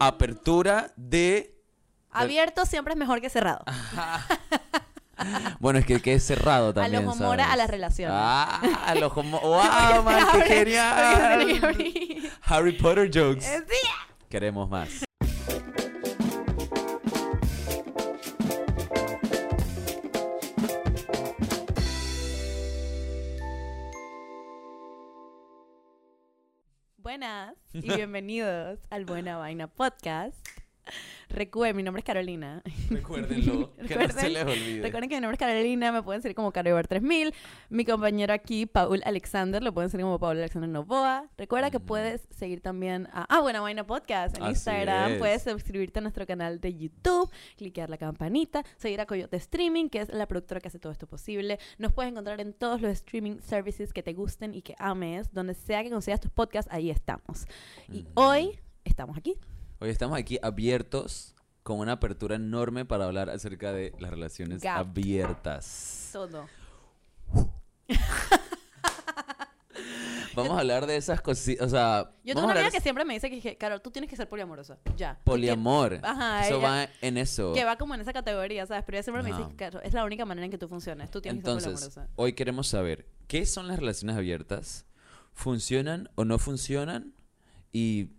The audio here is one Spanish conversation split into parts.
apertura de... Abierto siempre es mejor que cerrado. Bueno, es que, que es cerrado también, los homora a las relaciones. Ah, a los. ¡Wow, man! ¡Qué genial! Harry Potter jokes. Eh, sí. Queremos más. Y bienvenidos al Buena Vaina Podcast. Recuerden, mi nombre es Carolina. Recuérdenlo, que no se Recuerden- les olvide. Recuerden que mi nombre es Carolina, me pueden seguir como Carobar 3000. Mi compañero aquí, Paul Alexander, lo pueden seguir como Paul Alexander Novoa. Recuerda que Ujú. puedes seguir también a Ah, Buena Vaina Podcast en Así Instagram. es. Puedes suscribirte a nuestro canal de YouTube, cliquear la campanita, seguir a Coyote Streaming, que es la productora que hace todo esto posible. Nos puedes encontrar en todos los streaming services que te gusten y que ames. Donde sea que consigas tus podcasts, ahí estamos. Y Ujú. hoy estamos aquí. Hoy estamos aquí abiertos con una apertura enorme para hablar acerca de las relaciones Gap. abiertas. Todo. Vamos a hablar de esas cositas, o sea, Yo tengo vamos una amiga hablar que siempre me dice que, que, Carol, tú tienes que ser poliamorosa. Ya. poliamor. Ajá, eso ella- va en eso. Que va como en esa categoría, ¿sabes? Pero ella siempre me Ajá. dice que Carol, es la única manera en que tú funcionas. Tú tienes que Entonces, ser poliamorosa. hoy queremos saber qué son las relaciones abiertas, funcionan o no funcionan y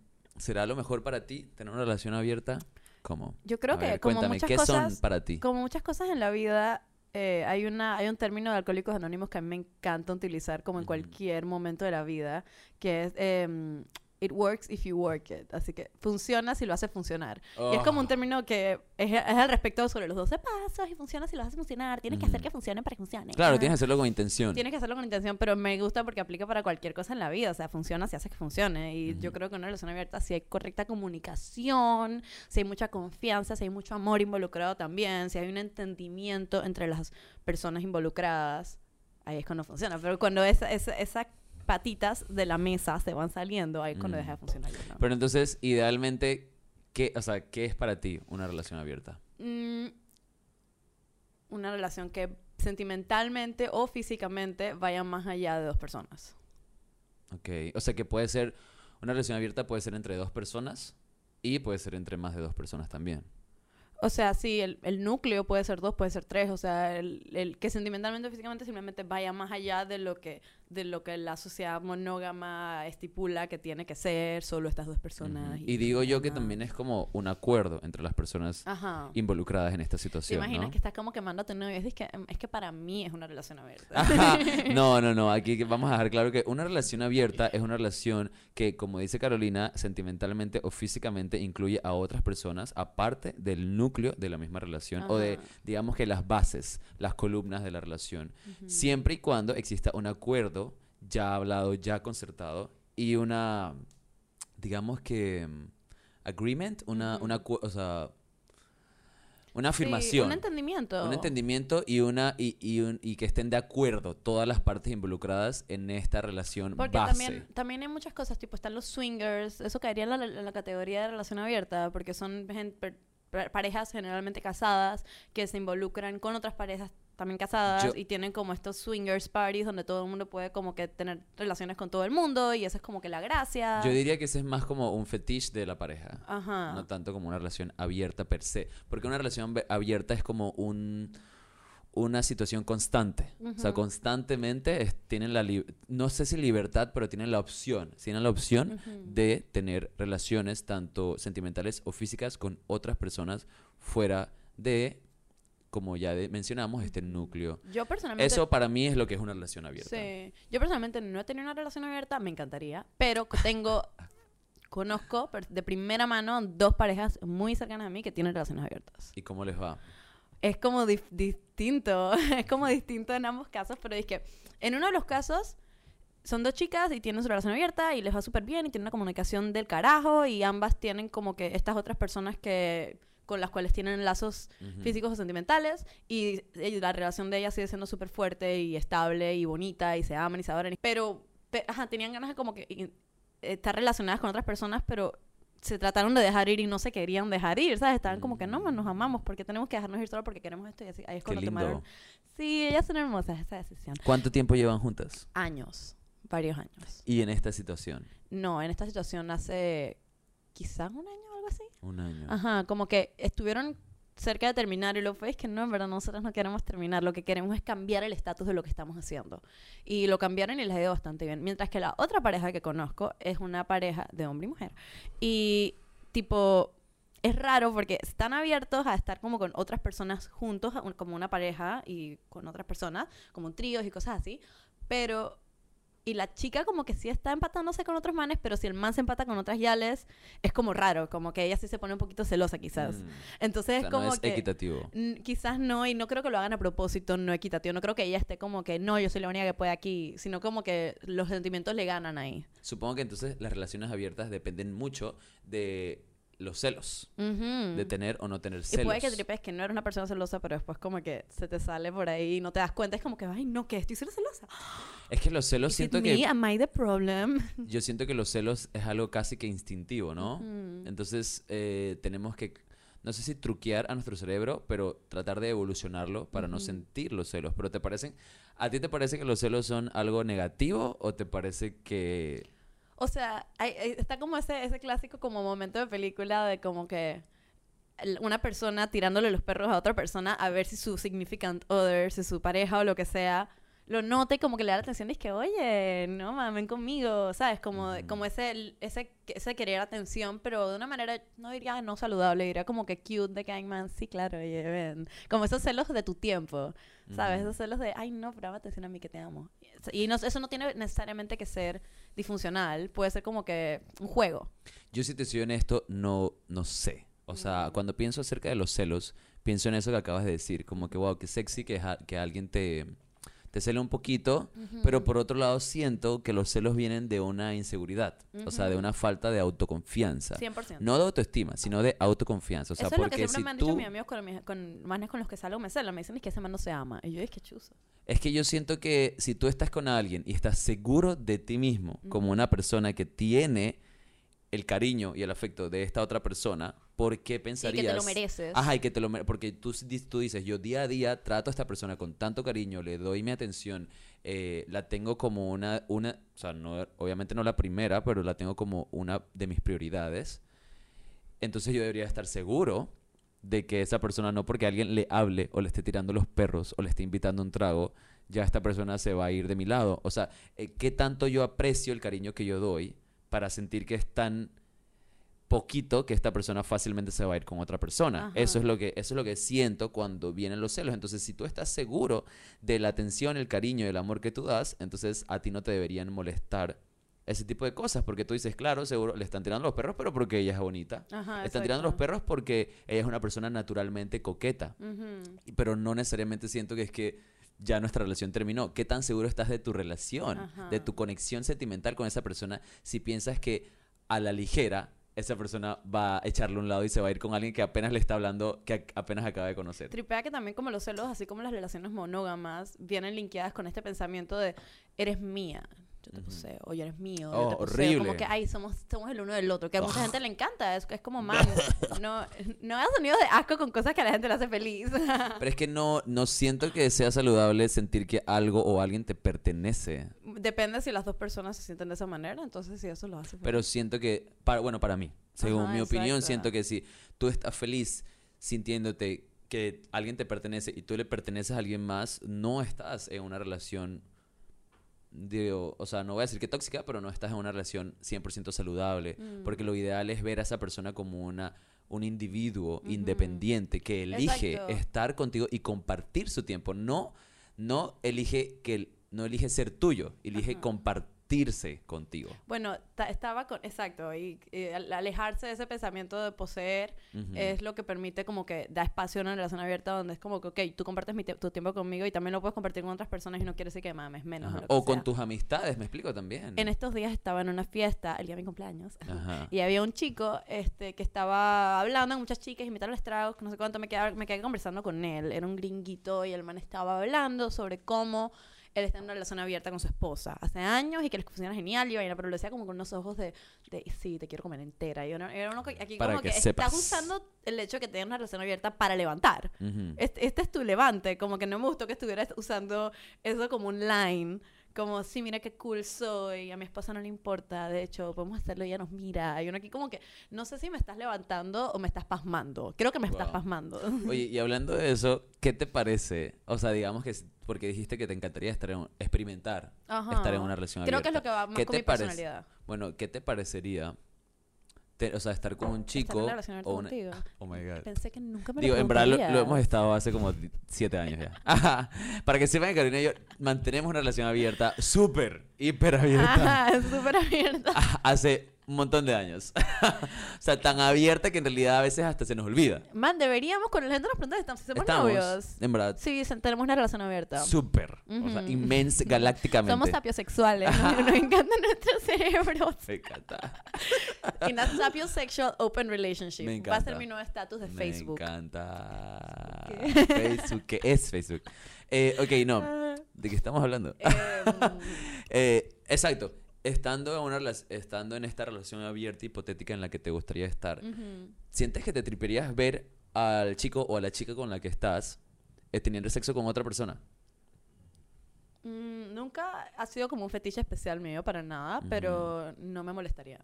será lo mejor para ti tener una relación abierta. ¿Cómo? Yo creo A que ver, como cuéntame, muchas ¿qué cosas, son para ti? como muchas cosas en la vida, eh, hay una, hay un término de alcohólicos anónimos que a mí me encanta utilizar como en cualquier momento de la vida, que es em, it works if you work it. Así que funciona si lo hace funcionar. Y es como un Oh. término que es, es al respecto sobre los 12 pasos y funciona si lo hace funcionar. Tienes que hacer que funcione para que funcione. Claro, Ah. tienes que hacerlo con intención. Tienes que hacerlo con intención, pero me gusta porque aplica para cualquier cosa en la vida. O sea, funciona si haces que funcione. Y yo Ujú. creo que una relación abierta, si hay correcta comunicación, si hay mucha confianza, si hay mucho amor involucrado también, si hay un entendimiento entre las personas involucradas, ahí es cuando funciona. Pero cuando esa- esa- esas patitas de la mesa se van saliendo, ahí es cuando Mm. deja de funcionar. Pero entonces, idealmente, ¿qué, o sea, ¿qué es para ti una relación abierta? Mm, una relación que sentimentalmente o físicamente vaya más allá de dos personas. Ok, o sea que puede ser, una relación abierta puede ser entre dos personas y puede ser entre más de dos personas también. O sea, sí, el, el núcleo puede ser dos, puede ser tres. O sea, el, el que sentimentalmente o físicamente simplemente vaya más allá de lo que de lo que la sociedad monógama estipula que tiene que ser solo estas dos personas. Y digo yo que nada también es como un acuerdo entre las personas Ajá. involucradas en esta ¿Te situación, imaginas ¿no? que estás como quemando a tu novio? Es que, es que para mí es una relación abierta. Ajá. No, no, no. Aquí vamos a dejar claro que una relación abierta es una relación que, como dice Carolina, sentimentalmente o físicamente incluye a otras personas aparte del núcleo de la misma relación o de, digamos que las bases, las columnas de la relación. Siempre y cuando exista un acuerdo ya hablado, ya concertado y una, digamos que, mm, agreement, una, una, o sea, una Sí, afirmación. un entendimiento. Un entendimiento y una y, y, un- y que estén de acuerdo todas las partes involucradas en esta relación Porque base. también, también hay muchas cosas, tipo están los swingers, eso caería en la, en la categoría de relación abierta, porque son parejas generalmente casadas que se involucran con otras parejas también casadas Yo- y tienen como estos swingers parties donde todo el mundo puede como que tener relaciones con todo el mundo y esa es como que la gracia. Yo diría que ese es más como un fetiche de la pareja, Ajá. no tanto como una relación abierta per se, porque una relación abierta es como un una situación constante, o sea, constantemente es- tienen la no sé si libertad, pero tienen la opción, tienen la opción Ujú. de tener relaciones tanto sentimentales o físicas con otras personas fuera de, como ya de- mencionamos, este núcleo. Yo personalmente... Eso para mí es lo que es una relación abierta. Sí. Yo personalmente no he tenido una relación abierta, me encantaría, pero tengo, conozco de primera mano dos parejas muy cercanas a mí que tienen relaciones abiertas. ¿Y cómo les va? Es como distinto, es como distinto en ambos casos, pero es que en uno de los casos son dos chicas y tienen su relación abierta y les va súper bien y tienen una comunicación del carajo y ambas tienen como que estas otras personas que con las cuales tienen lazos físicos o sentimentales y, y la relación de ellas sigue siendo súper fuerte y estable y bonita y se aman y se adoran. Pero, pe- ajá, tenían ganas de como que y- estar relacionadas con otras personas, pero se trataron de dejar ir y no se querían dejar ir, ¿sabes? Estaban como que no, man, nos amamos, porque tenemos que dejarnos ir solo porque queremos esto y así. Ahí es Qué cuando lindo. tomaron. Sí, ellas son hermosas, esa decisión. ¿Cuánto tiempo llevan juntas? Años, varios años. Y en esta situación. No, en esta situación hace quizás un año. Un año. Ajá, como que estuvieron cerca de terminar y lo fue es que no, en verdad nosotros no queremos terminar, lo que queremos es cambiar el estatus de lo que estamos haciendo. Y lo cambiaron y les ha ido bastante bien. Mientras que la otra pareja que conozco es una pareja de hombre y mujer. Y tipo, es raro porque están abiertos a estar como con otras personas juntos, como una pareja y con otras personas, como tríos y cosas así, pero... Y la chica como que sí está empatándose con otros manes, pero si el man se empata con otras yales, es como raro, como que ella sí se pone un poquito celosa quizás. Mm. Entonces O es sea, como no es que... equitativo. Quizás no, y no creo que lo hagan a propósito, no equitativo. No creo que ella esté como que, no, yo soy la única que puede aquí, sino como que los sentimientos le ganan ahí. Supongo que entonces las relaciones abiertas dependen mucho de los celos. De tener o no tener y celos. puede que tripes que no eres una persona celosa, pero después como que se te sale por ahí y no te das cuenta. Es como que, ay, no, que estoy siendo celosa. Es que los celos Is it siento me? que... Am I the problem? Yo siento que los celos es algo casi que instintivo, ¿no? Entonces eh, tenemos que, no sé si truquear a nuestro cerebro, pero tratar de evolucionarlo para no sentir los celos. Pero te parecen, ¿a ti te parece que los celos son algo negativo o te parece que... O sea, hay- está como ese, ese clásico como momento de película de como que una persona tirándole los perros a otra persona a ver si su significant other, si su pareja o lo que sea, lo nota y como que le da la atención y es que, oye, no mamen conmigo, ¿sabes? Como, como ese, ese, ese querer atención, pero de una manera, no diría no saludable, diría como que cute de que, man, sí, claro, oye, ven. Como esos celos de tu tiempo, ¿sabes? Ujú. Esos celos de, ay, no, pero dame atención a mí que te amo. Y no, eso no tiene necesariamente que ser disfuncional, puede ser como que un juego. Yo si te soy honesto, no, no sé. O sea, Mm. cuando pienso acerca de los celos, pienso en eso que acabas de decir. Como que, wow, qué sexy que, que alguien te, te cele un poquito. Pero por otro lado, siento que los celos vienen de una inseguridad. O sea, de una falta de autoconfianza. 100%. No de autoestima, sino de autoconfianza. O sea, Eso es lo que siempre si me han dicho tú... mis amigos con, mis- con manes con los que salgo, me celan. Me dicen es que ese man no se ama. Y yo, es que chuzo. Es que yo siento que si tú estás con alguien y estás seguro de ti mismo, como una persona que tiene el cariño y el afecto de esta otra persona, ¿por qué Y pensarías? que te lo mereces. Ajá, y que te lo mere- Porque tú, tú dices, yo día a día trato a esta persona con tanto cariño, le doy mi atención, eh, la tengo como una, una, o sea, no, obviamente no la primera, pero la tengo como una de mis prioridades. Entonces yo debería estar seguro de que esa persona no porque alguien le hable o le esté tirando los perros o le esté invitando un trago, ya esta persona se va a ir de mi lado. O sea, eh, ¿qué tanto yo aprecio el cariño que yo doy para sentir que es tan poquito que esta persona fácilmente se va a ir con otra persona. Ajá. Eso es lo que eso es lo que siento cuando vienen los celos. Entonces, si tú estás seguro de la atención, el cariño y el amor que tú das, entonces a ti no te deberían molestar ese tipo de cosas, porque tú dices, claro, seguro le están tirando los perros, pero porque ella es bonita. Ajá, Le están tirando los perros porque ella es una persona naturalmente coqueta, pero no necesariamente siento que es que ya nuestra relación terminó. ¿Qué tan seguro estás de tu relación, de tu conexión sentimental con esa persona si piensas que a la ligera esa persona va a echarle a un lado y se va a ir con alguien que apenas le está hablando, que apenas acaba de conocer? Tripea que también como los celos, así como las relaciones monógamas, vienen linkeadas con este pensamiento de eres mía, yo te Ujú. poseo, o yo eres mío, Oh, yo te poseo. horrible. Como que, ay, somos, somos el uno del otro, que a mucha gente le encanta, es, es como, man, no, no hagas sonidos de asco con cosas que a la gente le hace feliz. Pero es que no, no siento que sea saludable sentir que algo o alguien te pertenece. Depende si las dos personas se sienten de esa manera, entonces sí, eso lo hace. Pero siento que, para, bueno, para mí, según Ajá, mi opinión, siento que si tú estás feliz sintiéndote que alguien te pertenece y tú le perteneces a alguien más, no estás en una relación, digo, o sea, no voy a decir que tóxica, pero no estás en una relación 100% saludable, Mm. porque lo ideal es ver a esa persona como una un individuo independiente que elige Exacto. estar contigo y compartir su tiempo, no no elige que no elige ser tuyo, elige Ajá. compartirse contigo. Bueno, ta- estaba con, exacto, y, y al- alejarse de ese pensamiento de poseer es lo que permite como que da espacio a una relación abierta donde es como que, ok, tú compartes mi tu tiempo conmigo y también lo puedes compartir con otras personas y no quiere decir que mames menos. O con sea. tus amistades, me explico también. En estos días estaba en una fiesta, el día de mi cumpleaños, Ajá. y había un chico este, que estaba hablando con muchas chicas, invitaron a los tragos, no sé cuánto, me quedé, me quedé conversando con él. Era un gringuito y el man estaba hablando sobre cómo él está en una relación abierta con su esposa hace años y que les funciona genial y vaina, pero lo decía como con unos ojos de, de sí, te quiero comer entera. Y uno, era uno que aquí Para como que que, estás usando el hecho de que tengas una relación abierta para levantar. Ujú. Este, este es tu levante, como que no me gustó que estuvieras usando eso como un line, Como, sí, mira qué cool soy, a mi esposa no le importa, de hecho, podemos hacerlo, ella nos mira. Y uno aquí como que, no sé si me estás levantando o me estás pasmando. Creo que me estás pasmando. Oye, y hablando de eso, ¿qué te parece? O sea, digamos que, porque dijiste que te encantaría estar en, experimentar, Ajá. estar en una relación Creo que es lo que va más ¿Qué con te mi personalidad. Bueno, ¿qué te parecería? Te- o sea, estar con un chico Estar o una... contigo. Oh my God. Pensé que nunca me Digo, lo en verdad lo, hemos estado hace como siete años ya. Ajá. Para que sepan que Carolina y yo mantenemos una relación abierta, súper, hiper abierta, Ajá, súper abierta. hace un montón de años. o sea, tan abierta que en realidad a veces hasta se nos olvida. Man, deberíamos, con la gente nos pregunta si estamos, si somos Estamos, novios. en verdad, Sí, tenemos una relación abierta. súper, o sea, inmensa, galácticamente. Somos sapiosexuales, ¿no? nos encantan nuestros cerebros. Me encanta. In a sapiosexual open relationship. Me Va a ser encanta. mi nuevo estatus de Me Facebook. encanta. ¿Qué? Facebook, ¿qué es Facebook? Eh, ok, no. Ah, ¿De qué estamos hablando? em, Eh, exacto. Estando en, una, estando en esta relación abierta hipotética en la que te gustaría estar. ¿sientes que te triperías ver al chico o a la chica con la que estás eh, teniendo sexo con otra persona? Mm, nunca ha sido como un fetiche especial mío para nada, pero no me molestaría.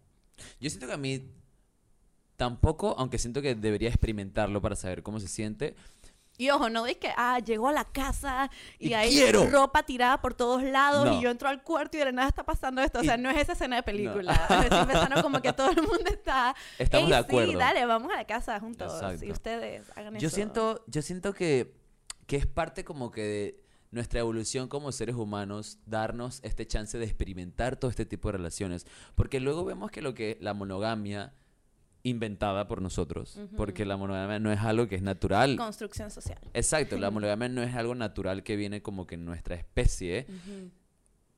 Yo siento que a mí tampoco, aunque siento que debería experimentarlo para saber cómo se siente. Y ojo, no es que, ah, llegó a la casa y, Y hay quiero. ropa tirada por todos lados No. y yo entro al cuarto y de nada está pasando esto. O sea, Y- no es esa escena de película. Es empezando como que todo el mundo está... Estamos "Ey, de acuerdo. Sí, dale, vamos a la casa juntos. Exacto. Y ustedes hagan Yo eso. siento, yo siento que, que es parte como que de nuestra evolución como seres humanos darnos este chance de experimentar todo este tipo de relaciones. Porque luego vemos que lo que la monogamia inventada por nosotros, porque la monogamia no es algo que es natural. Construcción social. Exacto, la monogamia no es algo natural que viene como que en nuestra especie,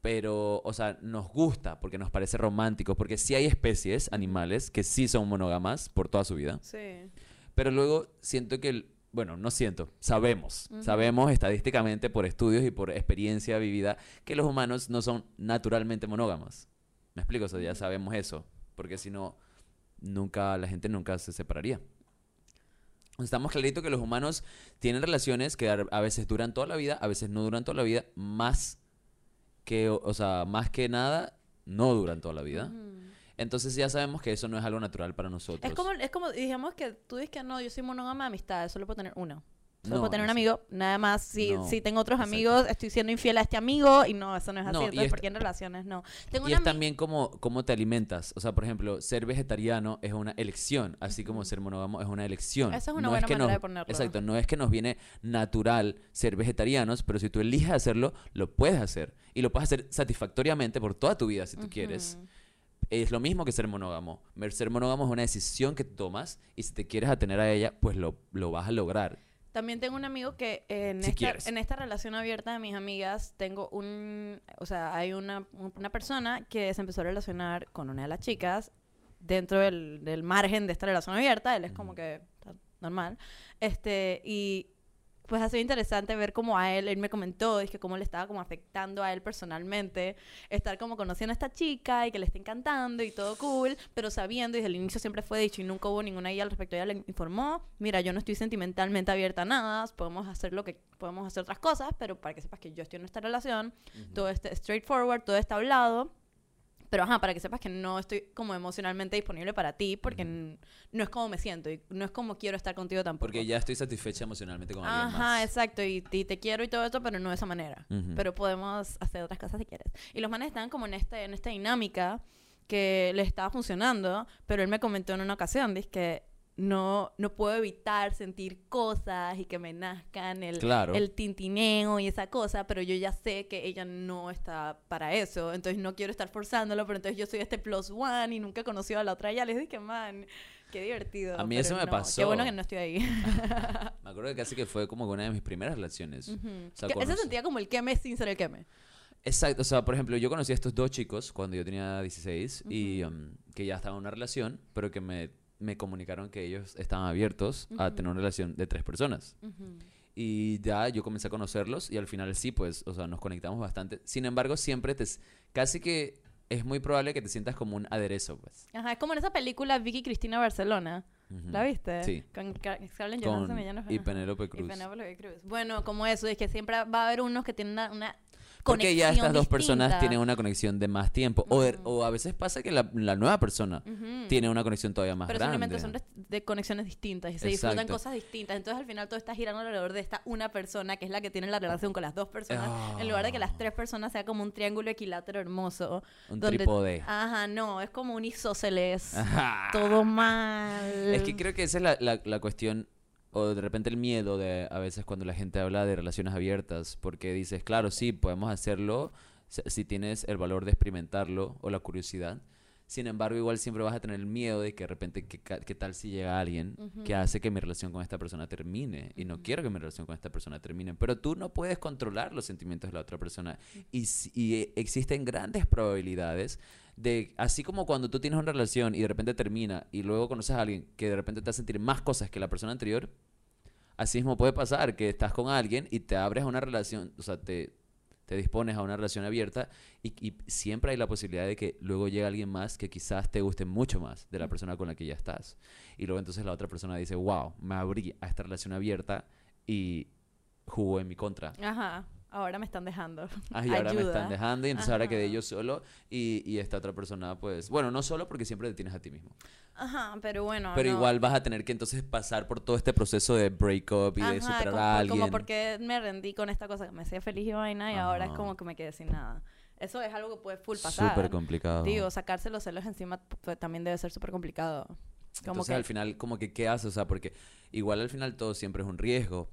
pero, o sea, nos gusta porque nos parece romántico, porque sí hay especies animales que sí son monógamas por toda su vida. Sí. Pero luego siento que, el- bueno, no siento, sabemos, sabemos estadísticamente por estudios y por experiencia vivida que los humanos no son naturalmente monógamos. ¿Me explico? O sea, ya sabemos eso, porque si no, nunca, la gente nunca se separaría. Estamos clarito que los humanos tienen relaciones que a veces duran toda la vida, a veces no duran toda la vida, más que, o sea, más que nada, no duran toda la vida. Entonces ya sabemos que eso no es algo natural para nosotros. Es como, es como, digamos que tú dices que no, yo soy monógama de amistad, solo puedo tener uno. Solo No, puedo tener un amigo, nada más. Si, No, si tengo otros exacto. amigos, estoy siendo infiel a este amigo y no, eso no es así. No, y Entonces, es- ¿por qué en relaciones no? Tengo Y es también como cómo te alimentas. O sea, por ejemplo, ser vegetariano es una elección, así como ser monógamo es una elección. Esa es una buena que manera nos- de ponerlo. Exacto, no es que nos viene natural ser vegetarianos, pero si tú eliges hacerlo, lo puedes hacer. Y lo puedes hacer satisfactoriamente por toda tu vida, si tú quieres. Es lo mismo que ser monógamo. Ser monógamo es una decisión que tomas y si te quieres atener a ella, pues lo, lo vas a lograr. También tengo un amigo que en, Si esta, quieres. en esta relación abierta de mis amigas tengo un... O sea, hay una, una persona que se empezó a relacionar con una de las chicas dentro del, del margen de esta relación abierta. Él es como que normal. Este, y pues ha sido interesante ver cómo a él, él me comentó, es que cómo le estaba como afectando a él personalmente, estar como conociendo a esta chica y que le está encantando y todo cool, pero sabiendo, y desde el inicio siempre fue dicho y nunca hubo ninguna guía al respecto, ella le informó, mira, yo no estoy sentimentalmente abierta a nada, podemos hacer lo que, podemos hacer otras cosas, pero para que sepas que yo estoy en esta relación, todo este straightforward, todo está hablado, pero ajá, para que sepas que no estoy como emocionalmente disponible para ti, porque n- no es como me siento y no es como quiero estar contigo tampoco. Porque ya estoy satisfecha emocionalmente con alguien Ajá, más. exacto, y, y te quiero y todo esto, pero no de esa manera. Ujú. Pero podemos hacer otras cosas si quieres. Y los manes estaban como en, este, en esta dinámica que les estaba funcionando, pero él me comentó en una ocasión, dice que no, no puedo evitar sentir cosas y que me nazcan el, Claro. el tintineo y esa cosa, pero yo ya sé que ella no está para eso, entonces no quiero estar forzándolo, pero entonces yo soy este plus one y nunca he conocido a la otra. Ya les dije, man, qué divertido. A mí eso me no, pasó. Qué bueno que no estoy ahí. Me acuerdo que casi que fue como una de mis primeras relaciones. Ujú. O sea, ese sentía como el queme sin ser el queme. Exacto, o sea, por ejemplo, yo conocí a estos dos chicos cuando yo tenía 16 y um, que ya estaban en una relación, pero que me, me comunicaron que ellos estaban abiertos a tener una relación de tres personas. Y ya yo comencé a conocerlos y al final sí, pues, o sea, nos conectamos bastante. Sin embargo, siempre te... Casi que es muy probable que te sientas como un aderezo, pues. Ajá, es como en esa película Vicky Cristina Barcelona. ¿La viste? Sí. Con Car- Scarlett Johansson y y. Penélope Y Cruz. Penélope Cruz. Bueno, como eso, es que siempre va a haber unos que tienen una, una Porque ya estas dos personas tienen una conexión de más tiempo. O, de- o a veces pasa que la, la nueva persona tiene una conexión todavía más Pero grande. simplemente son de, conexiones distintas y se disfrutan cosas distintas. Entonces al final todo está girando alrededor de esta una persona que es la que tiene la relación con las dos personas. En lugar de que las tres personas sea como un triángulo equilátero hermoso. Un donde- trípode. Ajá, no, es como un isósceles. Ajá. Todo mal. Es que creo que esa es la, la- la cuestión, o de repente el miedo de a veces cuando la gente habla de relaciones abiertas, porque dices, claro, sí, podemos hacerlo si- tienes el valor de experimentarlo o la curiosidad. Sin embargo, igual siempre vas a tener el miedo de que de repente, ¿qué, qué tal si llega alguien que hace que mi relación con esta persona termine? Y no quiero que mi relación con esta persona termine. Pero tú no puedes controlar los sentimientos de la otra persona. Y, y, eh, existen grandes probabilidades de, así como cuando tú tienes una relación y de repente termina y luego conoces a alguien que de repente te hace sentir más cosas que la persona anterior, así mismo puede pasar que estás con alguien y te abres a una relación, o sea, te, te dispones a una relación abierta y, y siempre hay la posibilidad de que luego llegue alguien más que quizás te guste mucho más de la persona con la que ya estás. Y luego entonces la otra persona dice, wow, me abrí a esta relación abierta y jugó en mi contra. Ajá, ahora me están dejando. Ah, y ahora me están dejando y entonces ahora quedé Ajá. yo solo y, y esta otra persona, pues, bueno, no solo porque siempre te tienes a ti mismo, Ajá, pero bueno. pero no. igual vas a tener que entonces pasar por todo este proceso de breakup y de Ajá, superar como, a alguien. como porque me rendí con esta cosa que me hacía feliz y vaina y ahora es Ajá. como que me quedé sin nada. Eso es algo que puede full pasar. Súper complicado. Digo, sacarse los celos encima pues, también debe ser súper complicado. Como Entonces que al final, como que, ¿qué haces? O sea, porque igual al final todo siempre es un riesgo.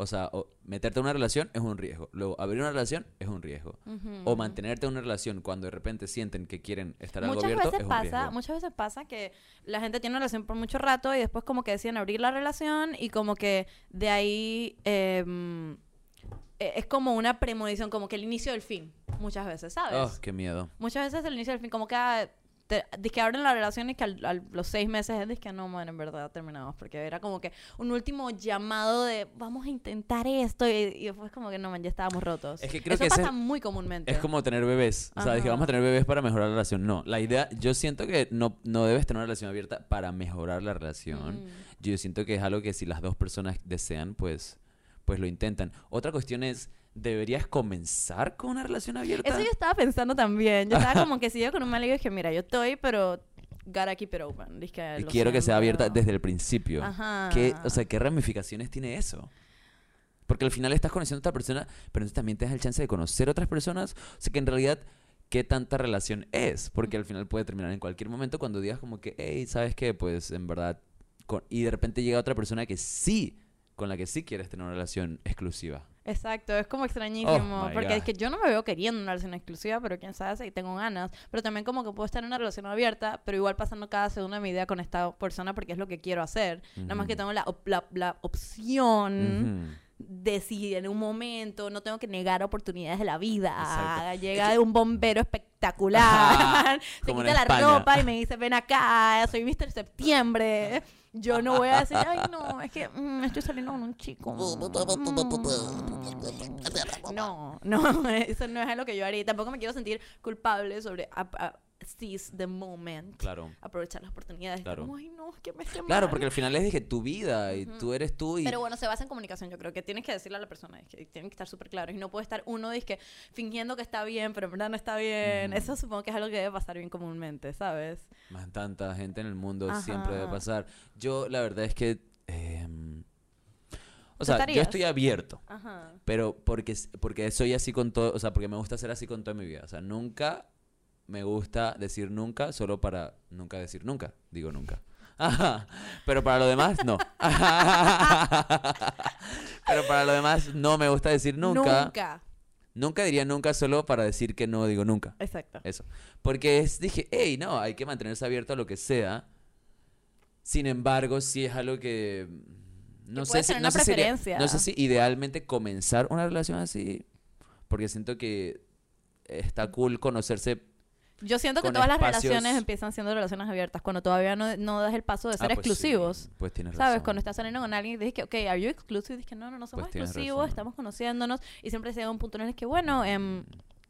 O sea, o meterte en una relación es un riesgo. Luego, abrir una relación es un riesgo. O mantenerte en una relación cuando de repente sienten que quieren estar algo muchas abierto veces es un riesgo. muchas veces pasa que la gente tiene una relación por mucho rato y después como que deciden abrir la relación y como que de ahí em, e- es como una premonición, como que el inicio del fin, muchas veces, ¿sabes? Oh, qué miedo. Muchas veces el inicio del fin, como que, ah, te- que abren la relación y que al, a los seis meses es que no, man, en verdad terminamos. Porque era como que un último llamado de vamos a intentar esto y, y después como que no, man, ya estábamos rotos. Es que creo Eso que pasa muy comúnmente. Es como tener bebés. O sea, dije, Ajá. vamos a tener bebés para mejorar la relación. No, la idea, yo siento que no, no debes tener una relación abierta para mejorar la relación. Mm. Yo siento que es algo que si las dos personas desean, pues, pues lo intentan. Otra cuestión es, ¿deberías comenzar con una relación abierta? Eso yo estaba pensando también. Yo estaba como que si yo con un mal y dije, mira, yo estoy, pero gotta keep it open. Dizque, Y quiero que sea abierta pero- desde el principio. Ajá. ¿Qué, o sea, ¿qué ramificaciones tiene eso? Porque al final estás conociendo a otra persona, pero entonces también te das el chance de conocer otras personas. O sea, que en realidad, ¿qué tanta relación es? Porque al final puede terminar en cualquier momento cuando digas como que, hey, ¿sabes qué? Pues en verdad... con- Y de repente llega otra persona que sí, con la que sí quieres tener una relación exclusiva. Exacto, es como extrañísimo. Oh, porque es God. que yo no me veo queriendo una relación exclusiva, pero quién sabe si tengo ganas. Pero también como que puedo estar en una relación abierta, pero igual pasando cada segundo de mi vida con esta persona porque es lo que quiero hacer. Nada más que tengo la, op- la, la opción Ujú. de si en un momento no tengo que negar oportunidades de la vida. Exacto. Llega de un bombero espectacular, se Como en quita la España. ropa y me dice, ven acá, soy Mr. Septiembre. Yo no voy a decir, ay, no, es que mm, estoy saliendo con un chico. Mm. No, no, eso no es algo que yo haría. Tampoco me quiero sentir culpable sobre seize the moment. Claro. Aprovechar las oportunidades. Claro. Como, ay, no, es que me esté Claro, mal". porque al final es dije tu vida y tú eres tú y... Pero bueno, se basa en comunicación. Yo creo que tienes que decirle a la persona, es que tienen que estar súper claros. Y no puede estar uno que fingiendo que está bien, pero en verdad no está bien. Eso supongo que es algo que debe pasar bien comúnmente, ¿sabes? Más tanta gente en el mundo Ajá. siempre debe pasar. Yo, la verdad es que. em, o ¿Tú sea, yo estoy abierto. Ajá. Pero porque, porque soy así con todo. O sea, porque me gusta ser así con toda mi vida. O sea, nunca me gusta decir nunca solo para nunca decir nunca. Digo nunca. Ajá. Pero para lo demás, no. Pero para lo demás, no me gusta decir nunca. Nunca. Nunca diría nunca solo para decir que no digo nunca. Exacto. Eso. Porque es, dije, hey, no, hay que mantenerse abierto a lo que sea. Sin embargo, sí es algo que. mm, No Que sé si. sé, si no sé si idealmente comenzar una relación así. Porque siento que está cool conocerse. Yo siento que todas las espacios- relaciones empiezan siendo relaciones abiertas cuando todavía no, no das el paso de Ah, ser pues sí, exclusivos. pues tienes ¿Sabes? razón. Cuando estás saliendo con alguien y dices que, ok, ¿are you exclusive? Y dices que no, no, no somos Pues exclusivos, estamos conociéndonos. Y siempre se llega un punto en el que, bueno, em,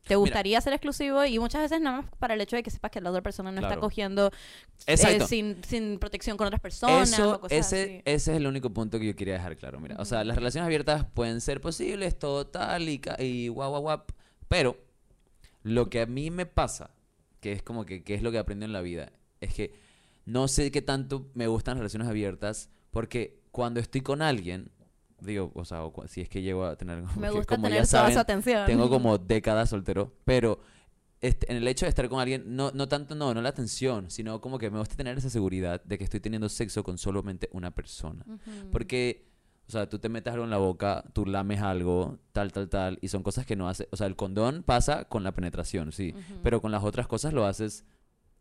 te gustaría ser exclusivo y muchas veces nada más para el hecho de que sepas que la otra persona no está cogiendo eh, sin, sin protección con otras personas Eso, o cosas ese, así. ese es el único punto que yo quería dejar claro. Mira, o sea, las relaciones abiertas pueden ser posibles, todo tal y, y guau, guau, guau, Pero lo que a mí me pasa, que es como que, que es lo que aprendo en la vida, es que no sé qué tanto me gustan las relaciones abiertas, porque cuando estoy con alguien, digo, o sea, o si es que llego a tener Me gusta como tener ya toda saben, su atención. tengo como décadas soltero, pero este, en el hecho de estar con alguien, no, no tanto, no, no la atención, sino como que me gusta tener esa seguridad de que estoy teniendo sexo con solamente una persona. Porque, o sea, tú te metes algo en la boca, tú lames algo, tal, tal, tal, y son cosas que no hace, o sea, el condón pasa con la penetración, sí, pero con las otras cosas lo haces,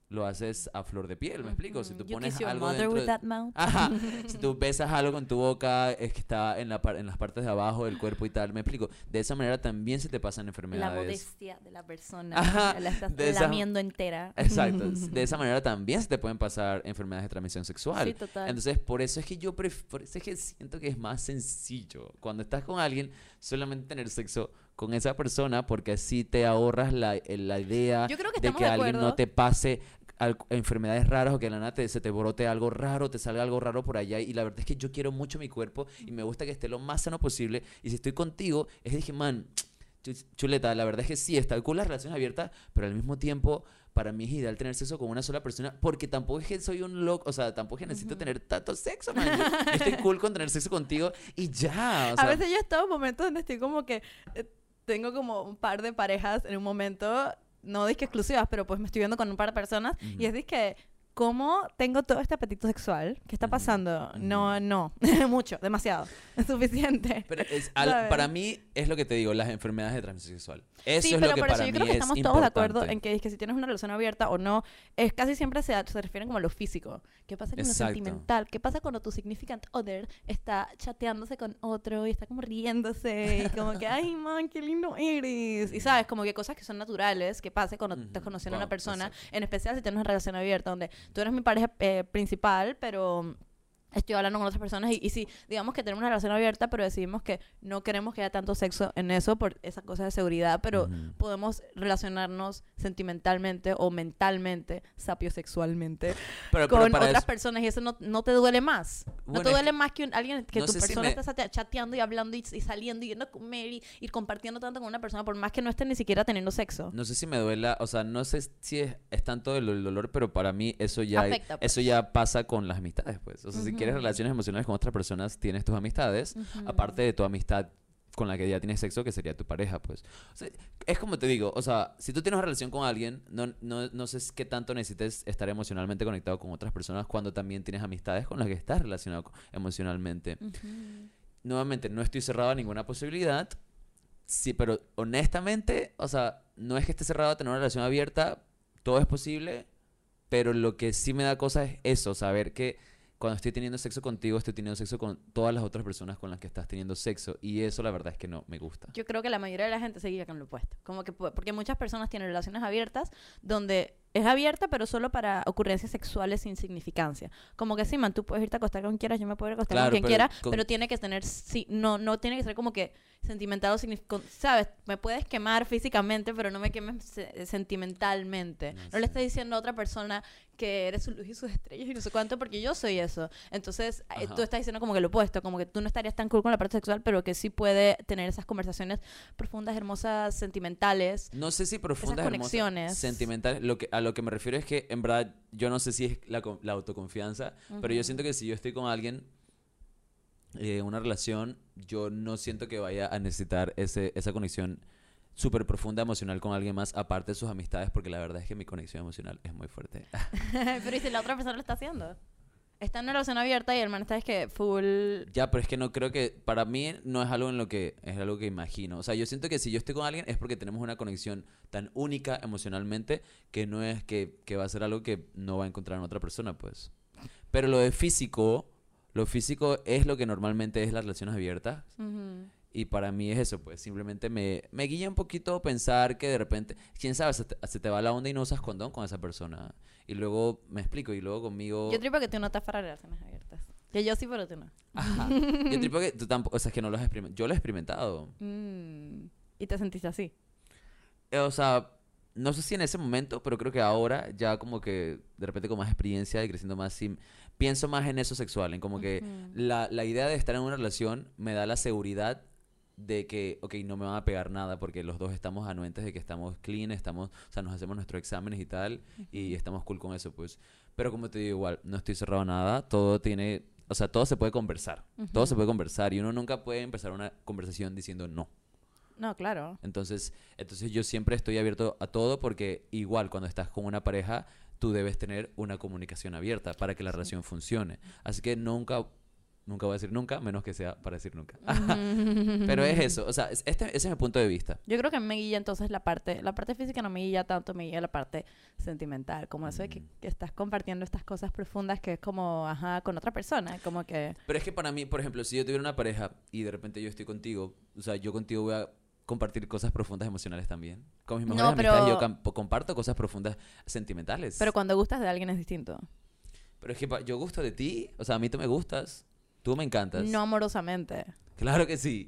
lo haces a flor de piel, ¿me explico? Si tú You pones algo dentro with de- that mouth. Ajá. Si tú besas algo con tu boca, es que está en, la par- en las partes de abajo del cuerpo y tal, me explico. De esa manera también se te pasan La enfermedades. modestia de la persona. Ajá, La estás de esa- lamiendo entera. Exacto. De esa manera también se te pueden pasar enfermedades de transmisión sexual. Sí, total. Entonces, por eso es que yo pref- por eso es que siento que es más sencillo cuando estás con alguien solamente tener sexo con esa persona porque así te ahorras la, la idea Yo creo que de que de alguien no te pase al- enfermedades raras o que de la nada te- se te brote algo raro, te salga algo raro por allá y la verdad es que yo quiero mucho mi cuerpo y me gusta que esté lo más sano posible y si estoy contigo es dije, man, chu- chuleta, la verdad es que sí, está cool las relaciones abiertas, pero al mismo tiempo para mí es ideal tener sexo con una sola persona porque tampoco es que soy un loco, o sea, tampoco es que necesito tener tanto sexo, man. Yo, yo estoy cool con tener sexo contigo y ya, o sea, a veces yo he estado en momentos donde estoy como que eh, tengo como un par de parejas en un momento, no disque exclusivas, pero pues me estoy viendo con un par de personas y es disque, ¿cómo tengo todo este apetito sexual? ¿Qué está pasando? No, no, mucho, demasiado, es suficiente. Pero es al- para mí es lo que te digo, las enfermedades de transmisión sexual. Eso sí, es pero lo que por para eso yo mí creo que es estamos todos de acuerdo importante. en que, es que si tienes una relación abierta o no, es casi siempre se, se refieren como a lo físico. ¿Qué pasa con Exacto. lo sentimental? ¿Qué pasa cuando tu significant other está chateándose con otro y está como riéndose y como que, ay, man, qué lindo eres? Y sabes, como que cosas que son naturales que pase cuando estás conociendo a una persona, exacto. en especial si tienes una relación abierta donde tú eres mi pareja eh, principal, pero estoy hablando con otras personas y, y si digamos que tenemos una relación abierta pero decidimos que no queremos que haya tanto sexo en eso por esa cosa de seguridad pero podemos relacionarnos sentimentalmente o mentalmente sapiosexualmente Pero, pero con otras eso- personas y eso no, no te duele más no te duele más que un- alguien que no tu si persona me- sate- chateando y hablando y, y saliendo y yendo a comer y, y compartiendo tanto con una persona por más que no esté ni siquiera teniendo sexo No sé si me duela, o sea, no sé si es, es tanto el, el dolor, pero para mí eso ya Afecta, pues. eso ya pasa con las amistades, pues. O sea, si quieres relaciones emocionales con otras personas, tienes tus amistades, Ujú. aparte de tu amistad con la que ya tienes sexo, que sería tu pareja, pues. O sea, es como te digo, o sea, si tú tienes una relación con alguien, no, no, no sé qué tanto necesites estar emocionalmente conectado con otras personas cuando también tienes amistades con las que estás relacionado emocionalmente. Ujú. nuevamente, no estoy cerrado a ninguna posibilidad. Sí, pero honestamente, o sea, no es que esté cerrado a tener una relación abierta, todo es posible, pero lo que sí me da cosa es eso, saber que cuando estoy teniendo sexo contigo, estoy teniendo sexo con todas las otras personas con las que estás teniendo sexo, y eso la verdad es que no me gusta. Yo creo que la mayoría de la gente seguía con lo opuesto. Como que, porque muchas personas tienen relaciones abiertas donde es abierta, pero solo para ocurrencias sexuales sin significancia. Como que sí, man, tú puedes irte a acostar con quien quieras, yo me puedo ir a acostar Claro, con quien pero quiera, con- pero tiene que tener, sí, no, no tiene que ser como que sentimental o signifi- con- ¿sabes? Me puedes quemar físicamente, pero no me quemes se- sentimentalmente. No No, sé. le estás diciendo a otra persona que eres su luz y sus estrellas y no sé cuánto, porque yo soy eso. Entonces, eh, tú estás diciendo como que lo opuesto, como que tú no estarías tan cool con la parte sexual, pero que sí puede tener esas conversaciones profundas, hermosas, sentimentales. No sé si profundas, hermosas, conexiones. sentimentales. Lo que, a lo que me refiero es que, en verdad, yo no sé si es la, la autoconfianza, pero yo siento que si yo estoy con alguien eh, una relación, yo no siento que vaya a necesitar ese, esa conexión súper profunda emocional con alguien más, aparte de sus amistades, porque la verdad es que mi conexión emocional es muy fuerte. pero ¿y si la otra persona lo está haciendo? Está en una relación abierta y el man está es que full... ya, pero es que no creo que, para mí no es algo en lo que, es algo que imagino. O sea, yo siento que si yo estoy con alguien es porque tenemos una conexión tan única emocionalmente que no es que, que va a ser algo que no va a encontrar en otra persona, pues. Pero lo de físico, lo físico es lo que normalmente es las relaciones abiertas. Ujú. Y para mí es eso, pues simplemente me, me guía un poquito pensar que de repente, quién sabe, se te, se te va la onda y no usas condón con esa persona. Y luego me explico, y luego conmigo... Yo tripo que tú no estás para relaciones abiertas. Que yo sí, pero tú no. Ajá. Yo tripo que tú tampoco, o sea, es que no lo has experimentado. Yo lo he experimentado. Mm. Y te sentiste así. Eh, O sea, no sé si en ese momento, pero creo que ahora ya como que de repente con más experiencia y creciendo más, sí, pienso más en eso sexual, en como que Ujú. la, la idea de estar en una relación me da la seguridad de que, ok, no me van a pegar nada porque los dos estamos anuentes de que estamos clean, estamos, o sea, nos hacemos nuestros exámenes y tal, y estamos cool con eso, pues. Pero como te digo, igual, no estoy cerrado a nada, todo tiene, o sea, todo se puede conversar, todo se puede conversar, y uno nunca puede empezar una conversación diciendo no. No, claro. Entonces, entonces yo siempre estoy abierto a todo porque igual cuando estás con una pareja, tú debes tener una comunicación abierta para que la relación funcione. Así que nunca, nunca voy a decir nunca, menos que sea para decir nunca. Pero es eso, o sea, es- este, ese es mi punto de vista. Yo creo que me guía entonces la parte, la parte física no me guía tanto, me guía la parte sentimental, como eso de que, Mm. que estás compartiendo estas cosas profundas que es como, ajá, con otra persona, como que... Pero es que para mí, por ejemplo, si yo tuviera una pareja y de repente yo estoy contigo, o sea, yo contigo voy a compartir cosas profundas emocionales también. Con mis mejores No, amistades pero- yo cam- comparto cosas profundas sentimentales. Pero cuando gustas de alguien es distinto. Pero es que yo gusto de ti, o sea, a mí tú me gustas, tú me encantas. No amorosamente. Claro que sí.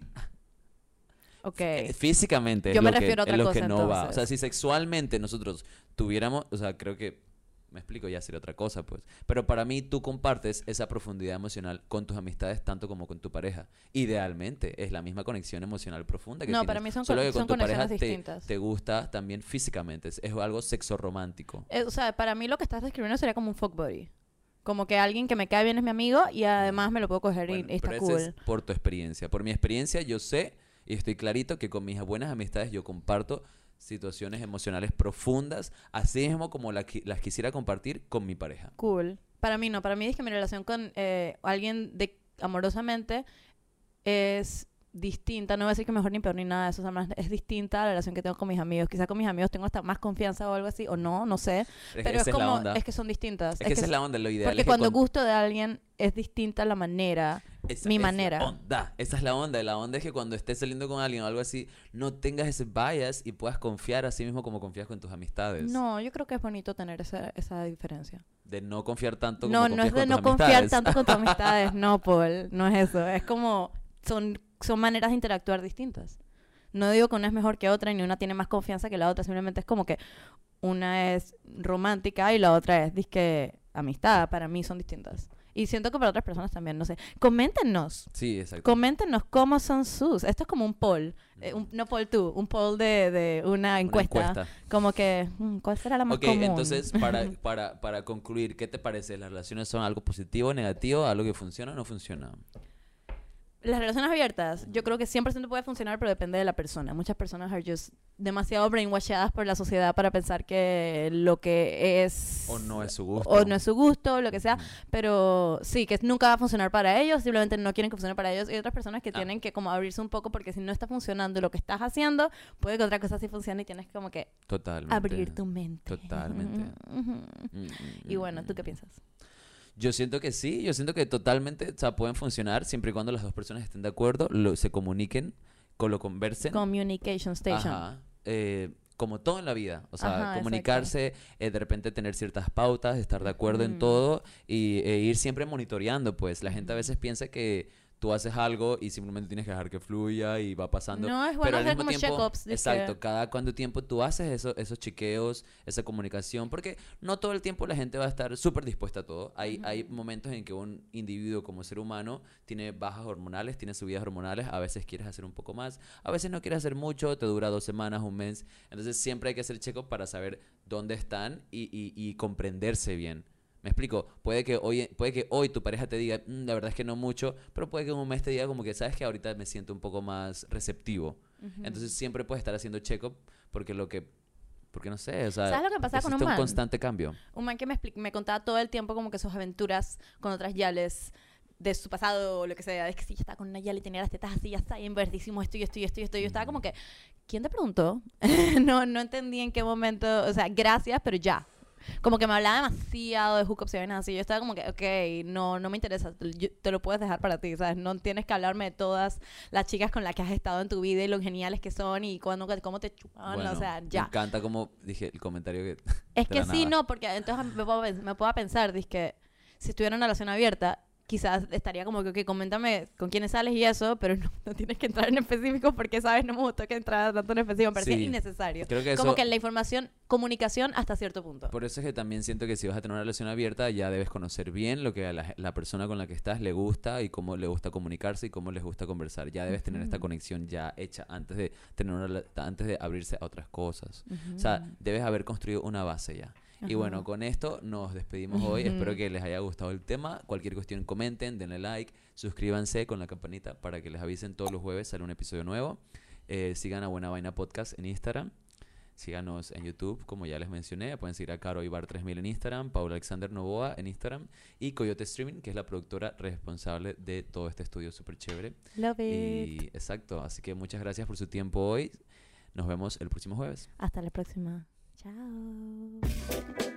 Ok. Eh, Físicamente Yo me lo que, refiero a otra cosa, que no va. O sea, entonces. si sexualmente nosotros tuviéramos, o sea, creo que me explico, ya sería otra cosa, pues. Pero para mí tú compartes esa profundidad emocional con tus amistades tanto como con tu pareja. Idealmente es la misma conexión emocional profunda que No, tienes. para mí son Solo que con son tu pareja te, distintas. te gusta también físicamente. Es, es algo sexo romántico. Eh, o sea, para mí lo que estás describiendo sería como un fuck buddy. Como que alguien que me cae bien es mi amigo y además me lo puedo coger Bueno, y, está pero cool. es por tu experiencia. Por mi experiencia, yo sé y estoy clarito que con mis buenas amistades yo comparto situaciones emocionales profundas, así mismo como la las quisiera compartir con mi pareja. Cool. Para mí no, para mí es que mi relación con eh, alguien de amorosamente es distinta, no voy a decir que mejor ni peor ni nada de eso, es distinta a la relación que tengo con mis amigos. Quizá con mis amigos tengo hasta más confianza o algo así, o no, no sé. Pero, es es como, es que son distintas. Es que esa es la onda, lo ideal Porque es que cuando con- gusto de alguien es distinta la manera. esa mi es manera. onda. Esa es la onda. La onda es que cuando estés saliendo con alguien o algo así, no tengas ese bias y puedas confiar así mismo como confías con tus amistades. No, yo creo que es bonito tener esa, esa diferencia. De no confiar tanto como No, no es de no confiar tanto con tus amistades, no, Paul, no es eso. Es como, son, son maneras de interactuar distintas. No digo que una es mejor que otra, ni una tiene más confianza que la otra, simplemente es como que una es romántica y la otra es disque amistad. Para mí son distintas. Y siento que para otras personas también, no sé. Coméntenos, Sí, exacto. coméntenos cómo son sus. Esto es como un poll, eh, un- no poll tú, un poll de, de una Una encuesta. Como que, mm, ¿cuál será la más Ok, común? entonces, para, para, para concluir, ¿qué te parece? ¿Las relaciones son algo positivo, negativo, algo que funciona o no funciona? Las relaciones abiertas, yo creo que 100% puede funcionar, pero depende de la persona. Muchas personas are just demasiado brainwashadas por la sociedad para pensar que lo que es... ¿O no es su gusto? O no es su gusto, lo que sea. Ujú. Pero sí, que nunca va a funcionar para ellos, simplemente no quieren que funcione para ellos. Y otras personas que Ah. tienen que como abrirse un poco porque si no está funcionando lo que estás haciendo, puede que otra cosa sí funcione y tienes que como que Totalmente. abrir tu mente. Totalmente. Ujú. Mm, Y bueno, mm, ¿tú qué mm. piensas? Yo siento que sí, yo siento que totalmente, o sea, pueden funcionar siempre y cuando las dos personas estén de acuerdo, lo, se comuniquen, con lo conversen. Communication Station. Ajá. Eh, como todo en la vida, o sea, Ajá, comunicarse, eh, de repente tener ciertas pautas, estar de acuerdo en Ujú. todo y e ir siempre monitoreando, pues la gente a veces piensa que tú haces algo y simplemente tienes que dejar que fluya y va pasando. No, es Pero bueno al hacer mismo como tiempo, exacto, cada cuánto tiempo tú haces eso, esos chequeos, esa comunicación, porque no todo el tiempo la gente va a estar súper dispuesta a todo. Hay, hay momentos en que un individuo como ser humano tiene bajas hormonales, tiene subidas hormonales, a veces quieres hacer un poco más, a veces no quieres hacer mucho, te dura dos semanas, un mes. Entonces siempre hay que hacer check-up para saber dónde están y, y- y comprenderse bien. Me explico, puede que hoy, puede que hoy tu pareja te diga, "Mm, la verdad es que no mucho, pero puede que en un mes te diga como que, sabes que ahorita me siento un poco más receptivo. Entonces siempre puedes estar haciendo check-up porque lo que, porque no sé, o sea, ¿Sabes lo que pasaba con un man? constante cambio. Un man que me, me contaba todo el tiempo como que sus aventuras con otras yales de su pasado o lo que sea. Es que sí, ya estaba con una yale y tenía las tetas así, ya está, y en verde hicimos esto y esto y esto y esto. Yo estaba como que, ¿quién te preguntó? no, no entendí en qué momento, o sea, gracias, pero ya. Como que me hablaba demasiado de hookups y vainas así. Yo estaba como que, ok, no, no me interesa. te- yo- te lo puedes dejar para ti, ¿sabes? No tienes que hablarme de todas las chicas con las que has estado en tu vida y lo geniales que son y cuando, cómo te chupan. Bueno, o sea, Me ya. encanta como dije el comentario que... Es que sí, nada. no, porque entonces me puedo, me puedo pensar, que si estuviera en una relación abierta, quizás estaría como que, ok, coméntame con quiénes sales y eso, pero no, no tienes que entrar en específico porque, ¿sabes? No me gustó que entrara tanto en específico, me parecía Sí. innecesario. Creo que Como eso- que la información, comunicación hasta cierto punto. Por eso es que también siento que si vas a tener una relación abierta ya debes conocer bien lo que a la, la persona con la que estás le gusta y cómo le gusta comunicarse y cómo les gusta conversar. Ya debes tener esta conexión ya hecha antes de tener una, antes de abrirse a otras cosas. O sea, debes haber construido una base ya. Y bueno, con esto nos despedimos hoy. Espero que les haya gustado el tema. Cualquier cuestión comenten, denle like, suscríbanse con la campanita para que les avisen todos los jueves sale un episodio nuevo. Eh, sigan a Buena Vaina Podcast en Instagram. Síganos en YouTube, como ya les mencioné. Pueden seguir a Caro Ibar 3000 en Instagram, Paula Alexander Novoa en Instagram y Coyote Streaming, que es la productora responsable de todo este estudio súper chévere. Love it. Y exacto, así que muchas gracias por su tiempo hoy. Nos vemos el próximo jueves. Hasta la próxima. Ciao.